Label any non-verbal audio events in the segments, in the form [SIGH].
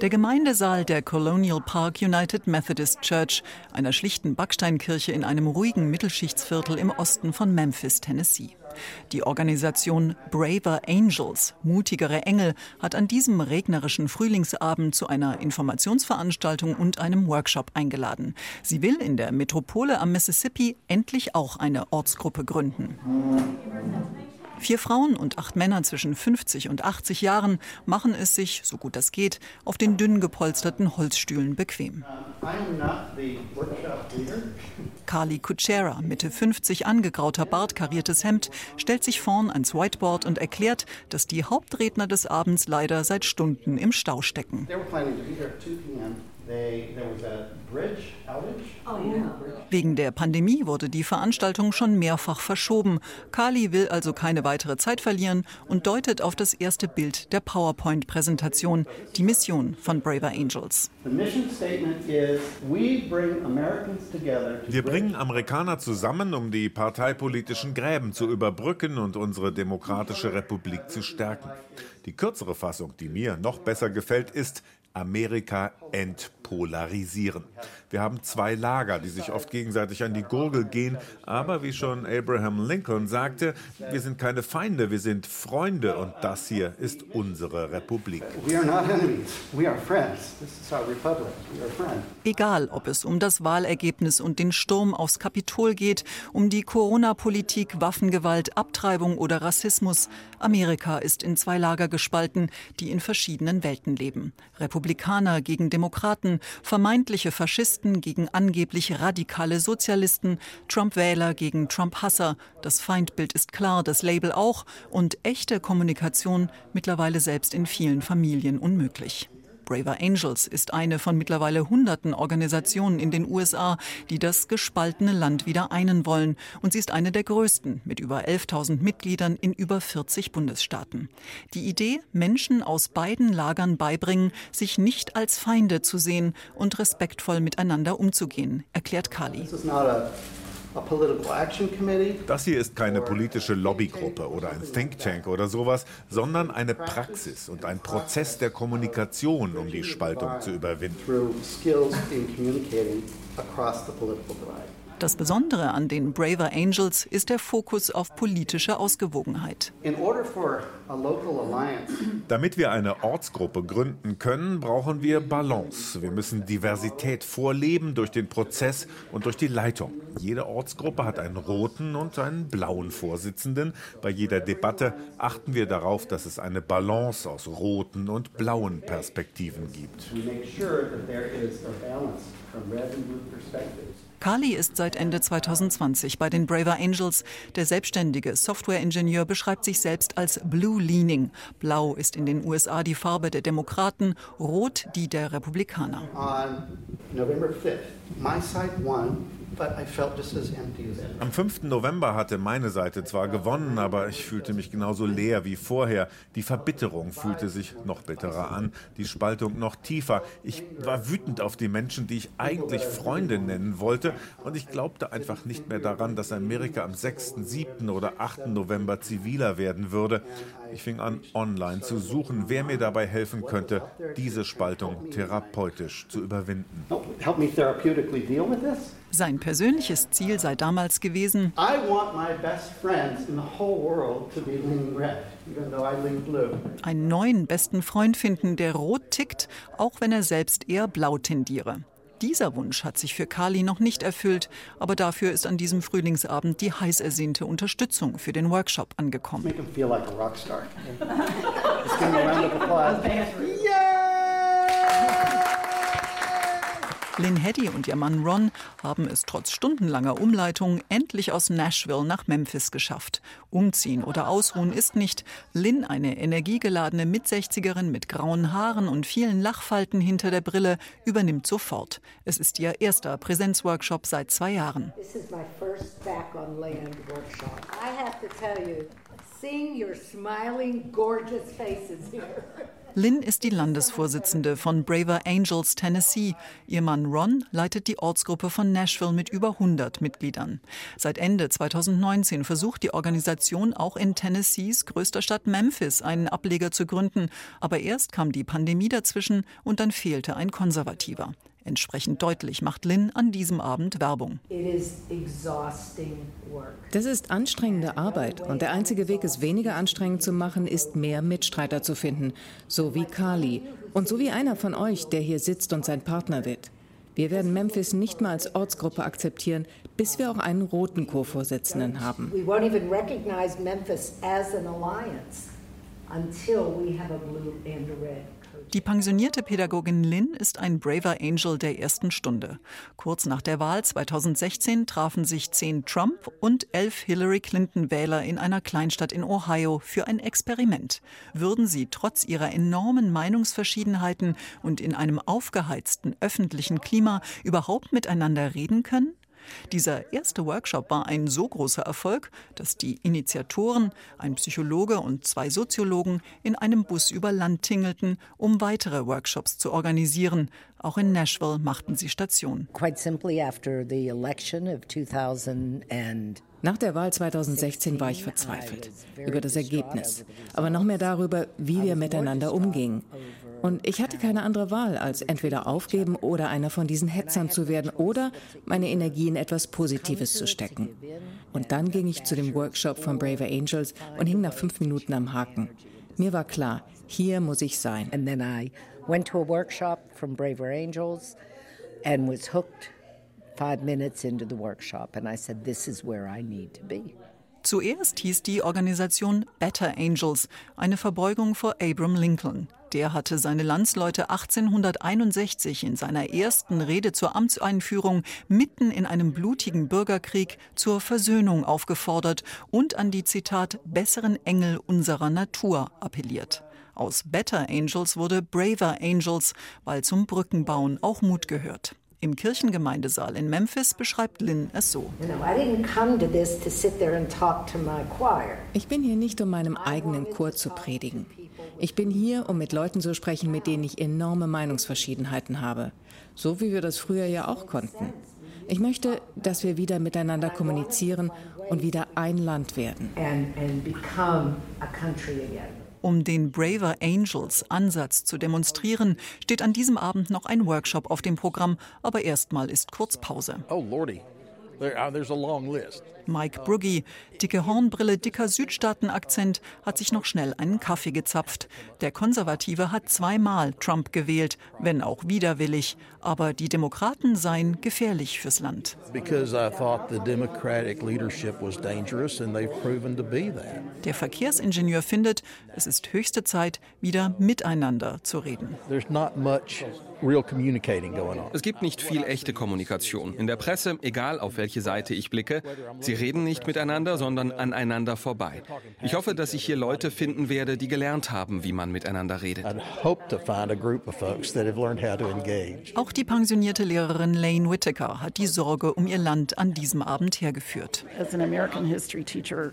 Der Gemeindesaal der Colonial Park United Methodist Church, einer schlichten Backsteinkirche in einem ruhigen Mittelschichtsviertel im Osten von Memphis, Tennessee. Die Organisation Braver Angels, mutigere Engel, hat an diesem regnerischen Frühlingsabend zu einer Informationsveranstaltung und einem Workshop eingeladen. Sie will in der Metropole am Mississippi endlich auch eine Ortsgruppe gründen. Vier Frauen und acht Männer zwischen 50 und 80 Jahren machen es sich, so gut das geht, auf den dünn gepolsterten Holzstühlen bequem. Carly Kuchera, Mitte 50, angegrauter Bart, kariertes Hemd, stellt sich vorn ans Whiteboard und erklärt, dass die Hauptredner des Abends leider seit Stunden im Stau stecken. Oh, Wegen der Pandemie wurde die Veranstaltung schon mehrfach verschoben. Kali will also keine weitere Zeit verlieren und deutet auf das erste Bild der PowerPoint-Präsentation, die Mission von Braver Angels. Wir bringen Amerikaner zusammen, um die parteipolitischen Gräben zu überbrücken und unsere demokratische Republik zu stärken. Die kürzere Fassung, die mir noch besser gefällt, ist Amerika entpolarisieren. Wir haben zwei Lager, die sich oft gegenseitig an die Gurgel gehen, aber wie schon Abraham Lincoln sagte, wir sind keine Feinde, wir sind Freunde und das hier ist unsere Republik. Egal, ob es um das Wahlergebnis und den Sturm aufs Kapitol geht, um die Corona-Politik, Waffengewalt, Abtreibung oder Rassismus, Amerika ist in zwei Lager gespalten, die in verschiedenen Welten leben. Republik Republikaner gegen Demokraten, vermeintliche Faschisten gegen angeblich radikale Sozialisten, Trump-Wähler gegen Trump-Hasser. Das Feindbild ist klar, das Label auch und echte Kommunikation mittlerweile selbst in vielen Familien unmöglich. Braver Angels ist eine von mittlerweile hunderten Organisationen in den USA, die das gespaltene Land wieder einen wollen. Und sie ist eine der größten mit über 11.000 Mitgliedern in über 40 Bundesstaaten. Die Idee, Menschen aus beiden Lagern beibringen, sich nicht als Feinde zu sehen und respektvoll miteinander umzugehen, erklärt Kali. Das hier ist keine politische Lobbygruppe oder ein Think Tank oder sowas, sondern eine Praxis und ein Prozess der Kommunikation, um die Spaltung zu überwinden. Das Besondere an den Braver Angels ist der Fokus auf politische Ausgewogenheit. Damit wir eine Ortsgruppe gründen können, brauchen wir Balance. Wir müssen Diversität vorleben durch den Prozess und durch die Leitung. Jede Ortsgruppe hat einen roten und einen blauen Vorsitzenden. Bei jeder Debatte achten wir darauf, dass es eine Balance aus roten und blauen Perspektiven gibt. Kali ist seit Ende 2020 bei den Braver Angels. Der selbstständige Softwareingenieur beschreibt sich selbst als Blue Leaning. Blau ist in den USA die Farbe der Demokraten, Rot die der Republikaner. On November 5th, my side won am 5. November hatte meine Seite zwar gewonnen, aber ich fühlte mich genauso leer wie vorher. Die Verbitterung fühlte sich noch bitterer an, die Spaltung noch tiefer. Ich war wütend auf die Menschen, die ich eigentlich Freunde nennen wollte, und ich glaubte einfach nicht mehr daran, dass Amerika am 6., 7. oder 8. November ziviler werden würde. Ich fing an, online zu suchen, wer mir dabei helfen könnte, diese Spaltung therapeutisch zu überwinden. Help me therapeutically deal with this? Sein persönliches Ziel sei damals gewesen, einen neuen besten Freund finden, der rot tickt, auch wenn er selbst eher blau tendiere. Dieser Wunsch hat sich für Kali noch nicht erfüllt, aber dafür ist an diesem Frühlingsabend die heiß ersehnte Unterstützung für den Workshop angekommen. [LAUGHS] Lynn Heddy und ihr Mann Ron haben es trotz stundenlanger Umleitung endlich aus Nashville nach Memphis geschafft. Umziehen oder ausruhen ist nicht. Lynn, eine energiegeladene Mitsechzigerin mit grauen Haaren und vielen Lachfalten hinter der Brille, übernimmt sofort. Es ist ihr erster Präsenzworkshop seit zwei Jahren. Seeing your smiling, gorgeous faces here [LAUGHS] Lynn ist die Landesvorsitzende von Braver Angels Tennessee. Ihr Mann Ron leitet die Ortsgruppe von Nashville mit über 100 Mitgliedern. Seit Ende 2019 versucht die Organisation auch in Tennessees größter Stadt Memphis einen Ableger zu gründen. Aber erst kam die Pandemie dazwischen und dann fehlte ein Konservativer. Entsprechend deutlich macht Lynn an diesem Abend Werbung. Das ist anstrengende Arbeit und der einzige Weg, es weniger anstrengend zu machen, ist mehr Mitstreiter zu finden, so wie Carly und so wie einer von euch, der hier sitzt und sein Partner wird. Wir werden Memphis nicht mal als Ortsgruppe akzeptieren, bis wir auch einen roten Co-Vorsitzenden haben. We won't even recognize Memphis as an alliance until we have a blue and a red. Die pensionierte Pädagogin Lynn ist ein braver Angel der ersten Stunde. Kurz nach der Wahl 2016 trafen sich zehn Trump- und elf Hillary Clinton-Wähler in einer Kleinstadt in Ohio für ein Experiment. Würden sie trotz ihrer enormen Meinungsverschiedenheiten und in einem aufgeheizten öffentlichen Klima überhaupt miteinander reden können? Dieser erste Workshop war ein so großer Erfolg, dass die Initiatoren, ein Psychologe und zwei Soziologen, in einem Bus über Land tingelten, um weitere Workshops zu organisieren. Auch in Nashville machten sie Station. Quite simply after the election of 2000 nach der Wahl 2016 war ich verzweifelt über das Ergebnis, aber noch mehr darüber, wie wir miteinander umgingen. Und ich hatte keine andere Wahl, als entweder aufgeben oder einer von diesen Hetzern zu werden oder meine Energie in etwas Positives zu stecken. Und dann ging ich zu dem Workshop von Braver Angels und hing nach fünf Minuten am Haken. Mir war klar, hier muss ich sein. And then I went to a workshop from Braver Angels and was hooked five minutes into the workshop, and I said, This is where I need to be. Zuerst hieß die Organisation Better Angels, eine Verbeugung vor Abraham Lincoln. Der hatte seine Landsleute 1861 in seiner ersten Rede zur Amtseinführung mitten in einem blutigen Bürgerkrieg zur Versöhnung aufgefordert und an die Zitat besseren Engel unserer Natur appelliert. Aus Better Angels wurde Braver Angels, weil zum Brückenbauen auch Mut gehört. Im Kirchengemeindesaal in Memphis beschreibt Lynn es so. Ich bin hier nicht, um meinem eigenen Chor zu predigen. Ich bin hier, um mit Leuten zu sprechen, mit denen ich enorme Meinungsverschiedenheiten habe. So wie wir das früher ja auch konnten. Ich möchte, dass wir wieder miteinander kommunizieren und wieder ein Land werden. And, and um den Braver Angels Ansatz zu demonstrieren, steht an diesem Abend noch ein Workshop auf dem Programm, aber erstmal ist kurz Pause. Oh Lordy. Uh, there's. Mike Bruggy, dicke Hornbrille, dicker Südstaatenakzent, hat sich noch schnell einen Kaffee gezapft. Der Konservative hat zweimal Trump gewählt, wenn auch widerwillig. Aber die Demokraten seien gefährlich fürs Land. Der Verkehrsingenieur findet, es ist höchste Zeit, wieder miteinander zu reden. Es gibt nicht viel echte Kommunikation. In der Presse, egal auf welche Seite ich blicke, sie reden nicht miteinander, sondern aneinander vorbei. Ich hoffe, dass ich hier Leute finden werde, die gelernt haben, wie man miteinander redet. Auch die pensionierte Lehrerin Lane Whittaker hat die Sorge um ihr Land an diesem Abend hergeführt. As an American history teacher,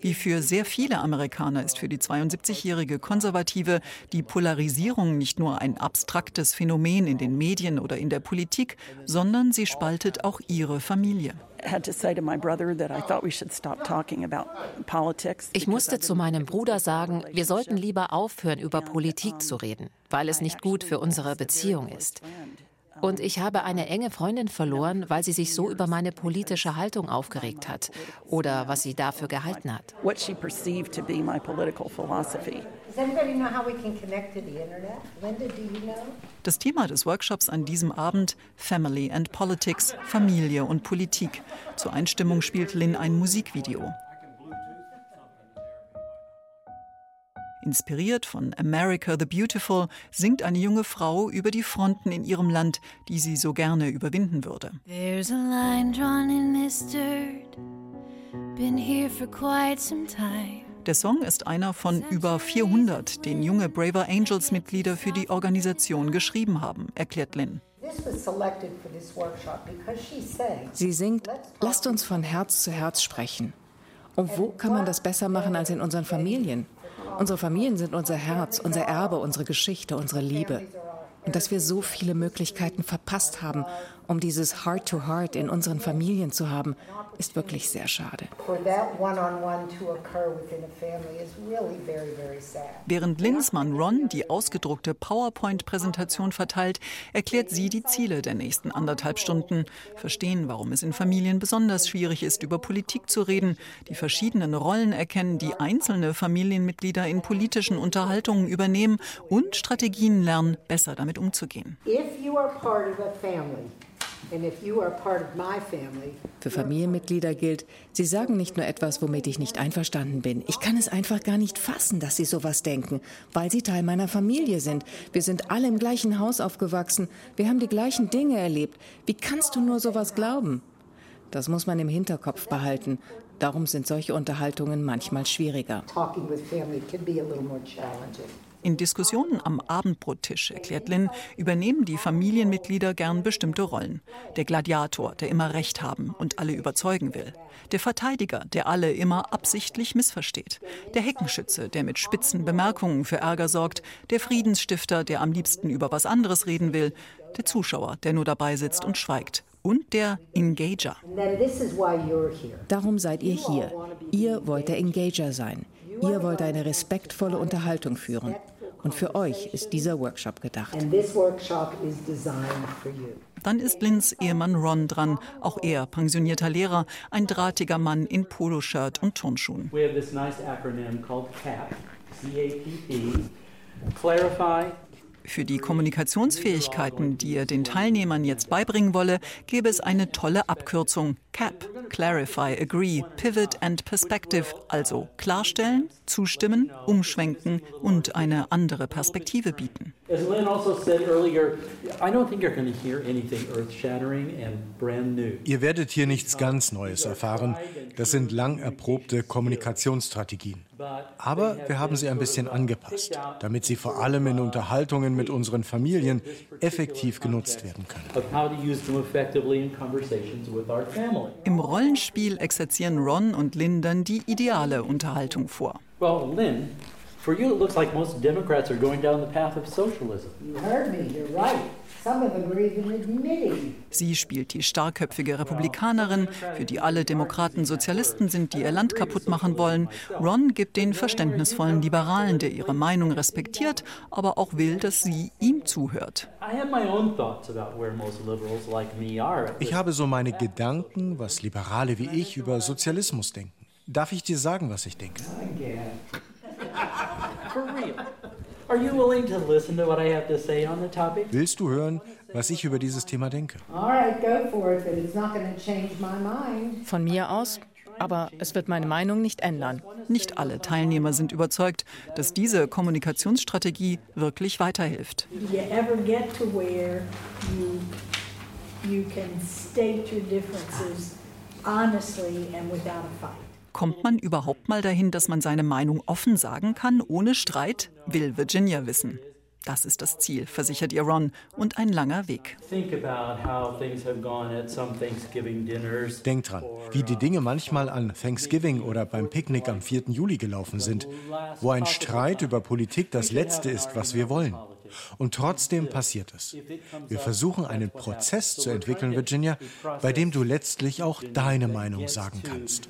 wie für sehr viele Amerikaner ist für die 72-jährige Konservative die Polarisierung nicht nur ein abstraktes Phänomen in den Medien oder in der Politik, sondern sie spaltet auch ihre Familie. Ich musste zu meinem Bruder sagen, wir sollten lieber aufhören, über Politik zu reden, weil es nicht gut für unsere Beziehung ist. Und ich habe eine enge Freundin verloren, weil sie sich so über meine politische Haltung aufgeregt hat oder was sie dafür gehalten hat. Das Thema des Workshops an diesem Abend Family and Politics, Familie und Politik. Zur Einstimmung spielt Lynn ein Musikvideo. Inspiriert von America the Beautiful singt eine junge Frau über die Fronten in ihrem Land, die sie so gerne überwinden würde. There's a line drawn in this dirt. Been here for quite some time. Der Song ist einer von über 400, den junge Braver Angels Mitglieder für die Organisation geschrieben haben, erklärt Lynn. Sie singt, lasst uns von Herz zu Herz sprechen. Und wo kann man das besser machen als in unseren Familien? Unsere Familien sind unser Herz, unser Erbe, unsere Geschichte, unsere Liebe. Und dass wir so viele Möglichkeiten verpasst haben, um dieses Heart-to-Heart -Heart in unseren Familien zu haben, ist wirklich sehr schade. Während Linsmann Ron die ausgedruckte PowerPoint-Präsentation verteilt, erklärt sie die Ziele der nächsten anderthalb Stunden. Verstehen, warum es in Familien besonders schwierig ist, über Politik zu reden, die verschiedenen Rollen erkennen, die einzelne Familienmitglieder in politischen Unterhaltungen übernehmen und Strategien lernen, besser damit umzugehen. If you are part of a family, für Familienmitglieder gilt, sie sagen nicht nur etwas, womit ich nicht einverstanden bin. Ich kann es einfach gar nicht fassen, dass sie sowas denken, weil sie Teil meiner Familie sind. Wir sind alle im gleichen Haus aufgewachsen. Wir haben die gleichen Dinge erlebt. Wie kannst du nur sowas glauben? Das muss man im Hinterkopf behalten. Darum sind solche Unterhaltungen manchmal schwieriger. Talking with family can be a little more challenging. In Diskussionen am Abendbrottisch, erklärt Lynn, übernehmen die Familienmitglieder gern bestimmte Rollen. Der Gladiator, der immer Recht haben und alle überzeugen will. Der Verteidiger, der alle immer absichtlich missversteht. Der Heckenschütze, der mit spitzen Bemerkungen für Ärger sorgt. Der Friedensstifter, der am liebsten über was anderes reden will. Der Zuschauer, der nur dabei sitzt und schweigt und der Engager. Darum seid ihr hier. Ihr wollt der Engager sein. Ihr wollt eine respektvolle Unterhaltung führen. Und für euch ist dieser Workshop gedacht. Dann ist Lynns Ehemann Ron dran, auch er pensionierter Lehrer, ein drahtiger Mann in Poloshirt und Turnschuhen. Clarify, für die Kommunikationsfähigkeiten, die er den Teilnehmern jetzt beibringen wolle, gäbe es eine tolle Abkürzung CAP, Clarify, Agree, Pivot and Perspective, also klarstellen, zustimmen, umschwenken und eine andere Perspektive bieten. Also Ihr werdet hier nichts ganz Neues erfahren. Das sind lang erprobte Kommunikationsstrategien. Aber wir haben sie ein bisschen angepasst, damit sie vor allem in Unterhaltungen mit unseren Familien effektiv genutzt werden können. Im Rollenspiel exerzieren Ron und Lynn dann die ideale Unterhaltung vor. Well, Lynn, for you it looks like most Democrats are going down the path of socialism. You heard me, you're right. Sie spielt die starkköpfige Republikanerin, für die alle Demokraten Sozialisten sind, die ihr Land kaputt machen wollen. Ron gibt den verständnisvollen Liberalen, der ihre Meinung respektiert, aber auch will, dass sie ihm zuhört. Ich habe so meine Gedanken, was Liberale wie ich über Sozialismus denken. Darf ich dir sagen, was ich denke? Willst du hören, was ich über dieses Thema denke? Von mir aus, aber es wird meine Meinung nicht ändern. Nicht alle Teilnehmer sind überzeugt, dass diese Kommunikationsstrategie wirklich weiterhilft. You can state your differences honestly and without a fight. Kommt man überhaupt mal dahin, dass man seine Meinung offen sagen kann, ohne Streit? Will Virginia wissen. Das ist das Ziel, versichert ihr Ron, und ein langer Weg. Denk dran, wie die Dinge manchmal an Thanksgiving oder beim Picknick am 4. Juli gelaufen sind, wo ein Streit über Politik das Letzte ist, was wir wollen. Und trotzdem passiert es. Wir versuchen einen Prozess zu entwickeln, Virginia, bei dem du letztlich auch deine Meinung sagen kannst.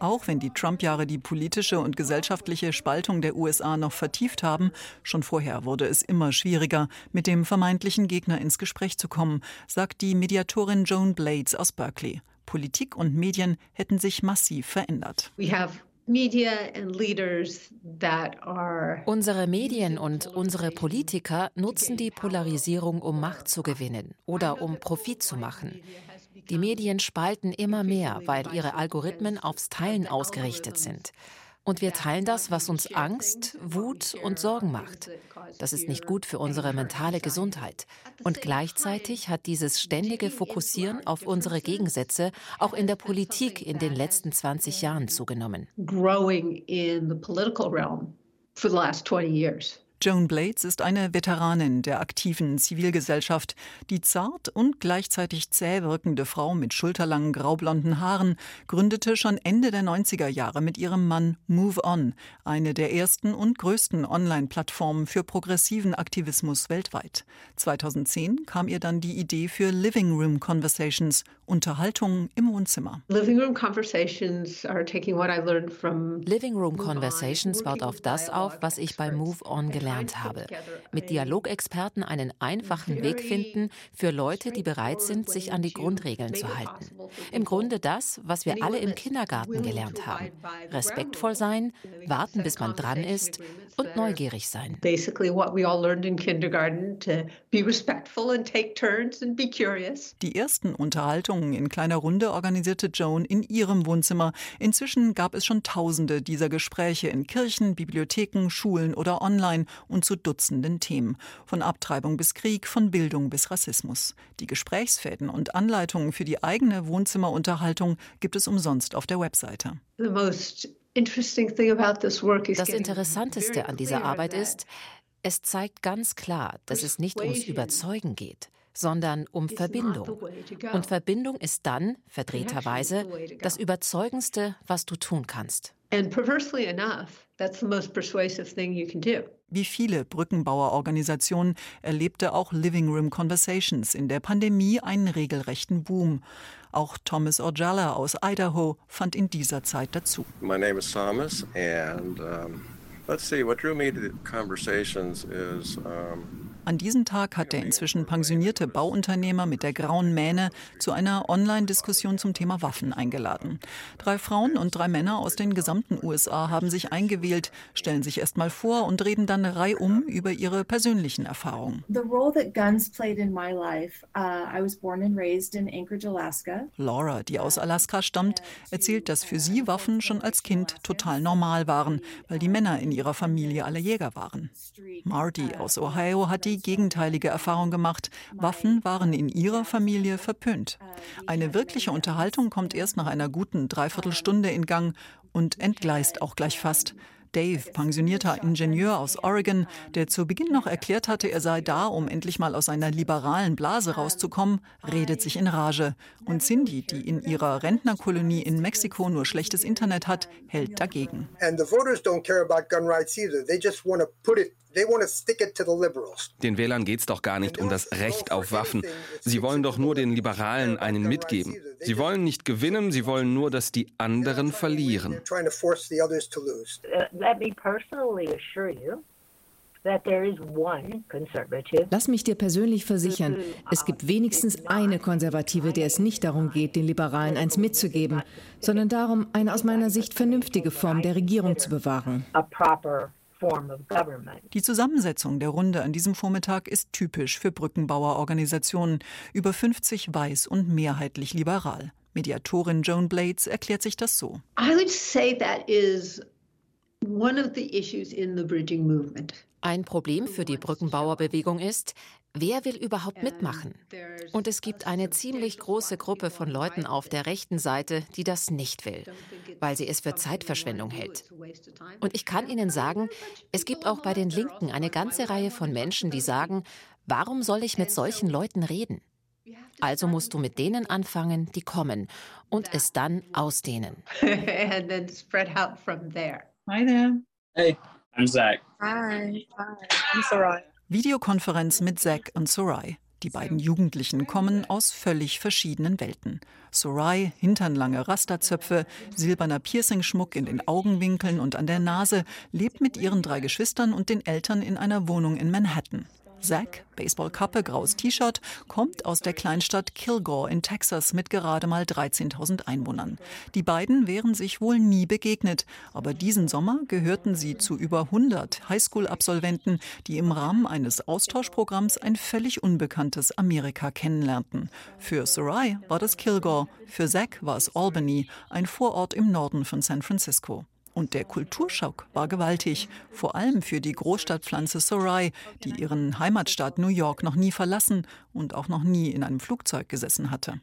Auch wenn die Trump-Jahre die politische und gesellschaftliche Spaltung der USA noch vertieft haben, schon vorher wurde es immer schwieriger, mit dem vermeintlichen Gegner ins Gespräch zu kommen, sagt die Mediatorin Joan Blades aus Berkeley. Politik und Medien hätten sich massiv verändert. We have Unsere Medien und unsere Politiker nutzen die Polarisierung, um Macht zu gewinnen oder um Profit zu machen. Die Medien spalten immer mehr, weil ihre Algorithmen aufs Teilen ausgerichtet sind. Und wir teilen das, was uns Angst, Wut und Sorgen macht. Das ist nicht gut für unsere mentale Gesundheit. Und gleichzeitig hat dieses ständige Fokussieren auf unsere Gegensätze auch in der Politik in den letzten 20 Jahren zugenommen. Growing in the political realm for the last 20 years. Joan Blades ist eine Veteranin der aktiven Zivilgesellschaft. Die zart und gleichzeitig zäh wirkende Frau mit schulterlangen graublonden Haaren gründete schon Ende der 90er Jahre mit ihrem Mann Move On, eine der ersten und größten Online-Plattformen für progressiven Aktivismus weltweit. 2010 kam ihr dann die Idee für Living Room Conversations, Unterhaltung im Wohnzimmer. Living Room Conversations Living Room Conversations baut auf das auf, was ich bei Move On gelernt gelernt habe. Mit Dialogexperten einen einfachen Weg finden für Leute, die bereit sind, sich an die Grundregeln zu halten. Im Grunde das, was wir alle im Kindergarten gelernt haben. Respektvoll sein, warten, bis man dran ist und neugierig sein. Die ersten Unterhaltungen in kleiner Runde organisierte Joan in ihrem Wohnzimmer. Inzwischen gab es schon Tausende dieser Gespräche in Kirchen, Bibliotheken, Schulen oder online und zu Dutzenden Themen, von Abtreibung bis Krieg, von Bildung bis Rassismus. Die Gesprächsfäden und Anleitungen für die eigene Wohnzimmerunterhaltung gibt es umsonst auf der Webseite. Das Interessanteste an dieser Arbeit ist, es zeigt ganz klar, dass es nicht ums Überzeugen geht, sondern um Verbindung. Und Verbindung ist dann, verdrehterweise, das Überzeugendste, was du tun kannst. And perversely enough, that's the most persuasive thing you can do. Wie viele Brückenbauerorganisationen erlebte auch Living Room Conversations in der Pandemie einen regelrechten Boom. Auch Thomas Ojala aus Idaho fand in dieser Zeit dazu. My name is Thomas and um, let's see what drew me to conversations is um, an diesem Tag hat der inzwischen pensionierte Bauunternehmer mit der grauen Mähne zu einer Online-Diskussion zum Thema Waffen eingeladen. Drei Frauen und drei Männer aus den gesamten USA haben sich eingewählt, stellen sich erst mal vor und reden dann reihum über ihre persönlichen Erfahrungen. Laura, die aus Alaska stammt, erzählt, dass für sie Waffen schon als Kind total normal waren, weil die Männer in ihrer Familie alle Jäger waren. Marty aus Ohio hat die gegenteilige Erfahrung gemacht. Waffen waren in ihrer Familie verpönt. Eine wirkliche Unterhaltung kommt erst nach einer guten Dreiviertelstunde in Gang und entgleist auch gleich fast. Dave, pensionierter Ingenieur aus Oregon, der zu Beginn noch erklärt hatte, er sei da, um endlich mal aus seiner liberalen Blase rauszukommen, redet sich in Rage. Und Cindy, die in ihrer Rentnerkolonie in Mexiko nur schlechtes Internet hat, hält dagegen. And the voters don't care about gun rights either. They just want to put it den Wählern geht es doch gar nicht um das Recht auf Waffen. Sie wollen doch nur den Liberalen einen mitgeben. Sie wollen nicht gewinnen, sie wollen nur, dass die anderen verlieren. Lass mich dir persönlich versichern, es gibt wenigstens eine Konservative, der es nicht darum geht, den Liberalen eins mitzugeben, sondern darum, eine aus meiner Sicht vernünftige Form der Regierung zu bewahren. Die Zusammensetzung der Runde an diesem Vormittag ist typisch für Brückenbauerorganisationen, über 50 weiß und mehrheitlich liberal. Mediatorin Joan Blades erklärt sich das so. I would say that is one of the issues in the bridging movement. Ein Problem für die Brückenbauerbewegung ist, wer will überhaupt mitmachen? Und es gibt eine ziemlich große Gruppe von Leuten auf der rechten Seite, die das nicht will, weil sie es für Zeitverschwendung hält. Und ich kann Ihnen sagen, es gibt auch bei den Linken eine ganze Reihe von Menschen, die sagen, warum soll ich mit solchen Leuten reden? Also musst du mit denen anfangen, die kommen und es dann ausdehnen. [LAUGHS] Hi there. Hey. I'm Zach. Hi. Hi. I'm Sarai. Videokonferenz mit Zach und Sarai. Die beiden Jugendlichen kommen aus völlig verschiedenen Welten. Sarai, hinternlange Rasterzöpfe, silberner Piercingschmuck in den Augenwinkeln und an der Nase, lebt mit ihren drei Geschwistern und den Eltern in einer Wohnung in Manhattan. Zack, Baseballkappe, graues T-Shirt, kommt aus der Kleinstadt Kilgore in Texas mit gerade mal 13.000 Einwohnern. Die beiden wären sich wohl nie begegnet, aber diesen Sommer gehörten sie zu über 100 Highschool-Absolventen, die im Rahmen eines Austauschprogramms ein völlig unbekanntes Amerika kennenlernten. Für Sarai war das Kilgore, für Zack war es Albany, ein Vorort im Norden von San Francisco. Und der Kulturschock war gewaltig, vor allem für die Großstadtpflanze Sorai, die ihren Heimatstaat New York noch nie verlassen und auch noch nie in einem Flugzeug gesessen hatte.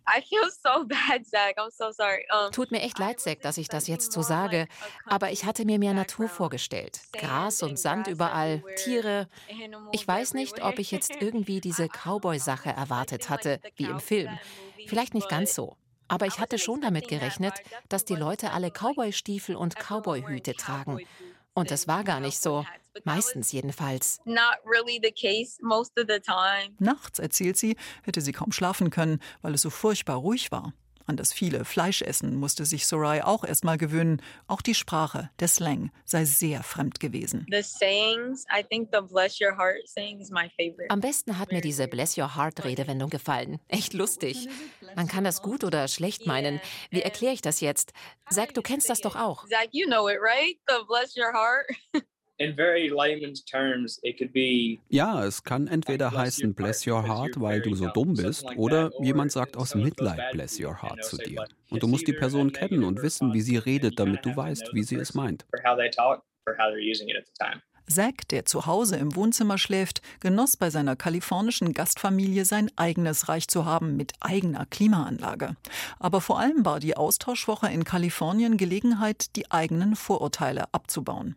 Tut mir echt leid, Zack, dass ich das jetzt so sage, aber ich hatte mir mehr Natur vorgestellt. Gras und Sand überall, Tiere. Ich weiß nicht, ob ich jetzt irgendwie diese Cowboy-Sache erwartet hatte, wie im Film. Vielleicht nicht ganz so. Aber ich hatte schon damit gerechnet, dass die Leute alle Cowboy-Stiefel und Cowboy-Hüte tragen. Und das war gar nicht so. Meistens jedenfalls. Nachts, erzählt sie, hätte sie kaum schlafen können, weil es so furchtbar ruhig war. An das viele Fleischessen musste sich Sorai auch erst mal gewöhnen. Auch die Sprache, der Slang, sei sehr fremd gewesen. Am besten hat mir diese Bless Your Heart Redewendung gefallen. Echt lustig. Man kann das gut oder schlecht meinen. Wie erkläre ich das jetzt? Sag, du kennst das doch auch. Zach, you know it, right? The Bless Your Heart. [LAUGHS] Ja, es kann entweder heißen Bless your heart, weil du so dumm bist, oder jemand sagt aus Mitleid Bless your heart zu dir. Und du musst die Person kennen und wissen, wie sie redet, damit du weißt, wie sie es meint. Zack, der zu Hause im Wohnzimmer schläft, genoss bei seiner kalifornischen Gastfamilie sein eigenes Reich zu haben mit eigener Klimaanlage. Aber vor allem war die Austauschwoche in Kalifornien Gelegenheit, die eigenen Vorurteile abzubauen.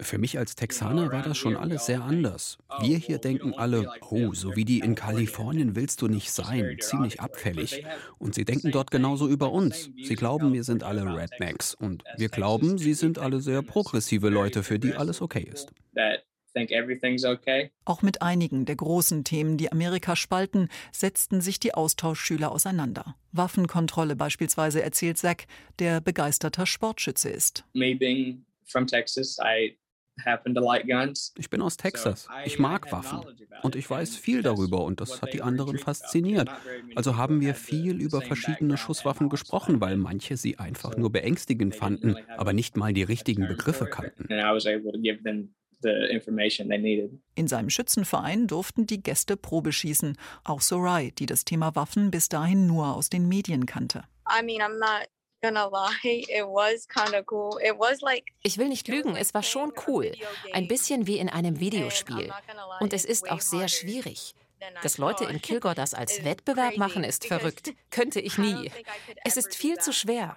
Für mich als Texaner war das schon alles sehr anders. Wir hier denken alle, oh, so wie die in Kalifornien willst du nicht sein, ziemlich abfällig. Und sie denken dort genauso über uns. Sie glauben, wir sind alle Rednecks und wir glauben, sie sind alle sehr progressive Leute, für die alles okay ist. Auch mit einigen der großen Themen, die Amerika spalten, setzten sich die Austauschschüler auseinander. Waffenkontrolle beispielsweise, erzählt Zack, der begeisterter Sportschütze ist. Ich bin aus Texas. Ich mag Waffen. Und ich weiß viel darüber und das hat die anderen fasziniert. Also haben wir viel über verschiedene Schusswaffen gesprochen, weil manche sie einfach nur beängstigend fanden, aber nicht mal die richtigen Begriffe kannten. In seinem Schützenverein durften die Gäste Probe schießen. Auch Sorai, die das Thema Waffen bis dahin nur aus den Medien kannte. Ich will nicht lügen, es war schon cool. Ein bisschen wie in einem Videospiel. Und es ist auch sehr schwierig. Dass Leute in Kilgore das [LAUGHS] als Wettbewerb machen, ist verrückt. Könnte ich nie. Es ist viel zu schwer.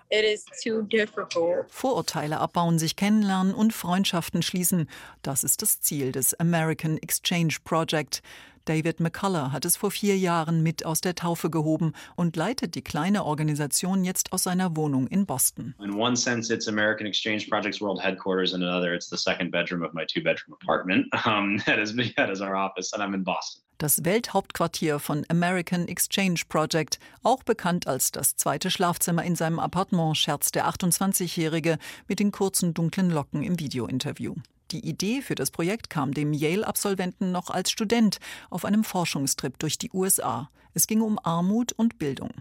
Vorurteile abbauen, sich kennenlernen und Freundschaften schließen. Das ist das Ziel des American Exchange Project. David McCullough hat es vor vier Jahren mit aus der Taufe gehoben und leitet die kleine Organisation jetzt aus seiner Wohnung in Boston. In one sense, it's American Exchange Project's world headquarters, in another, it's the second bedroom of my two-bedroom apartment. [LAUGHS] Um, that is [LAUGHS] that is our office, and I'm in Boston. Das Welthauptquartier von American Exchange Project, auch bekannt als das zweite Schlafzimmer in seinem Appartement, scherzt der 28-Jährige mit den kurzen dunklen Locken im Videointerview. Die Idee für das Projekt kam dem Yale-Absolventen noch als Student auf einem Forschungstrip durch die USA. Es ging um Armut und Bildung.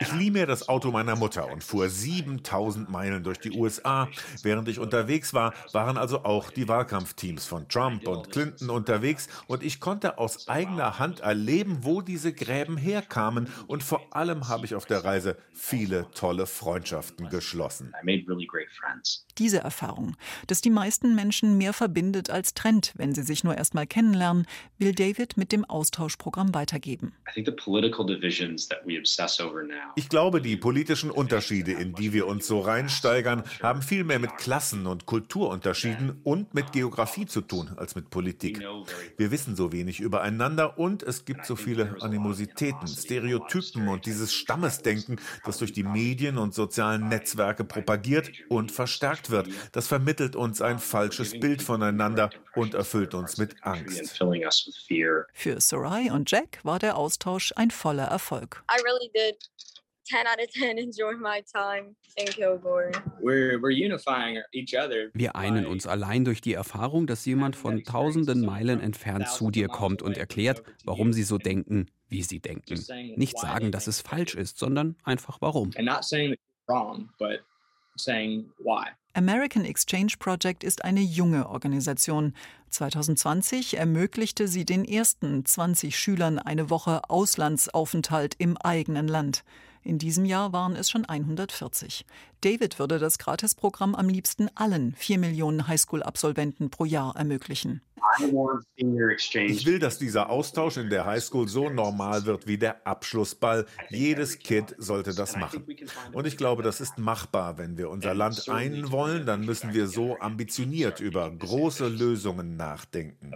Ich lieh mir das Auto meiner Mutter und fuhr 7000 Meilen durch die USA. Während ich unterwegs war, waren also auch die Wahlkampfteams von Trump und Clinton unterwegs und ich konnte aus eigener Hand erleben, wo diese Gräben herkamen und vor allem habe ich auf der Reise viele tolle Freundschaften geschlossen. Diese Erfahrung, dass die meisten Menschen mehr verbindet als trennt, wenn sie sich nur erst mal kennenlernen, will David mit dem Austauschprogramm Programm weitergeben. Ich glaube, die politischen Unterschiede, in die wir uns so reinsteigern, haben viel mehr mit Klassen- und Kulturunterschieden und mit Geografie zu tun als mit Politik. Wir wissen so wenig übereinander und es gibt so viele Animositäten, Stereotypen und dieses Stammesdenken, das durch die Medien und sozialen Netzwerke propagiert und verstärkt wird. Das vermittelt uns ein falsches Bild voneinander und erfüllt uns mit Angst. Für Sarai und Jack war der Austausch ein voller Erfolg. I really did 10 out of 10 enjoy my time in Kilgore. Wir einen uns allein durch die Erfahrung, dass jemand von tausenden Meilen entfernt zu dir kommt und erklärt, warum sie so denken, wie sie denken. Nicht sagen, dass es falsch ist, sondern einfach warum. Saying why. American Exchange Project ist eine junge Organisation. 2020 ermöglichte sie den ersten 20 Schülern eine Woche Auslandsaufenthalt im eigenen Land. In diesem Jahr waren es schon 140. David würde das Gratisprogramm am liebsten allen 4 Millionen Highschool-Absolventen pro Jahr ermöglichen. Ich will, dass dieser Austausch in der Highschool so normal wird wie der Abschlussball. Jedes Kind sollte das machen. Und ich glaube, das ist machbar. Wenn wir unser Land einen wollen, dann müssen wir so ambitioniert über große Lösungen nachdenken.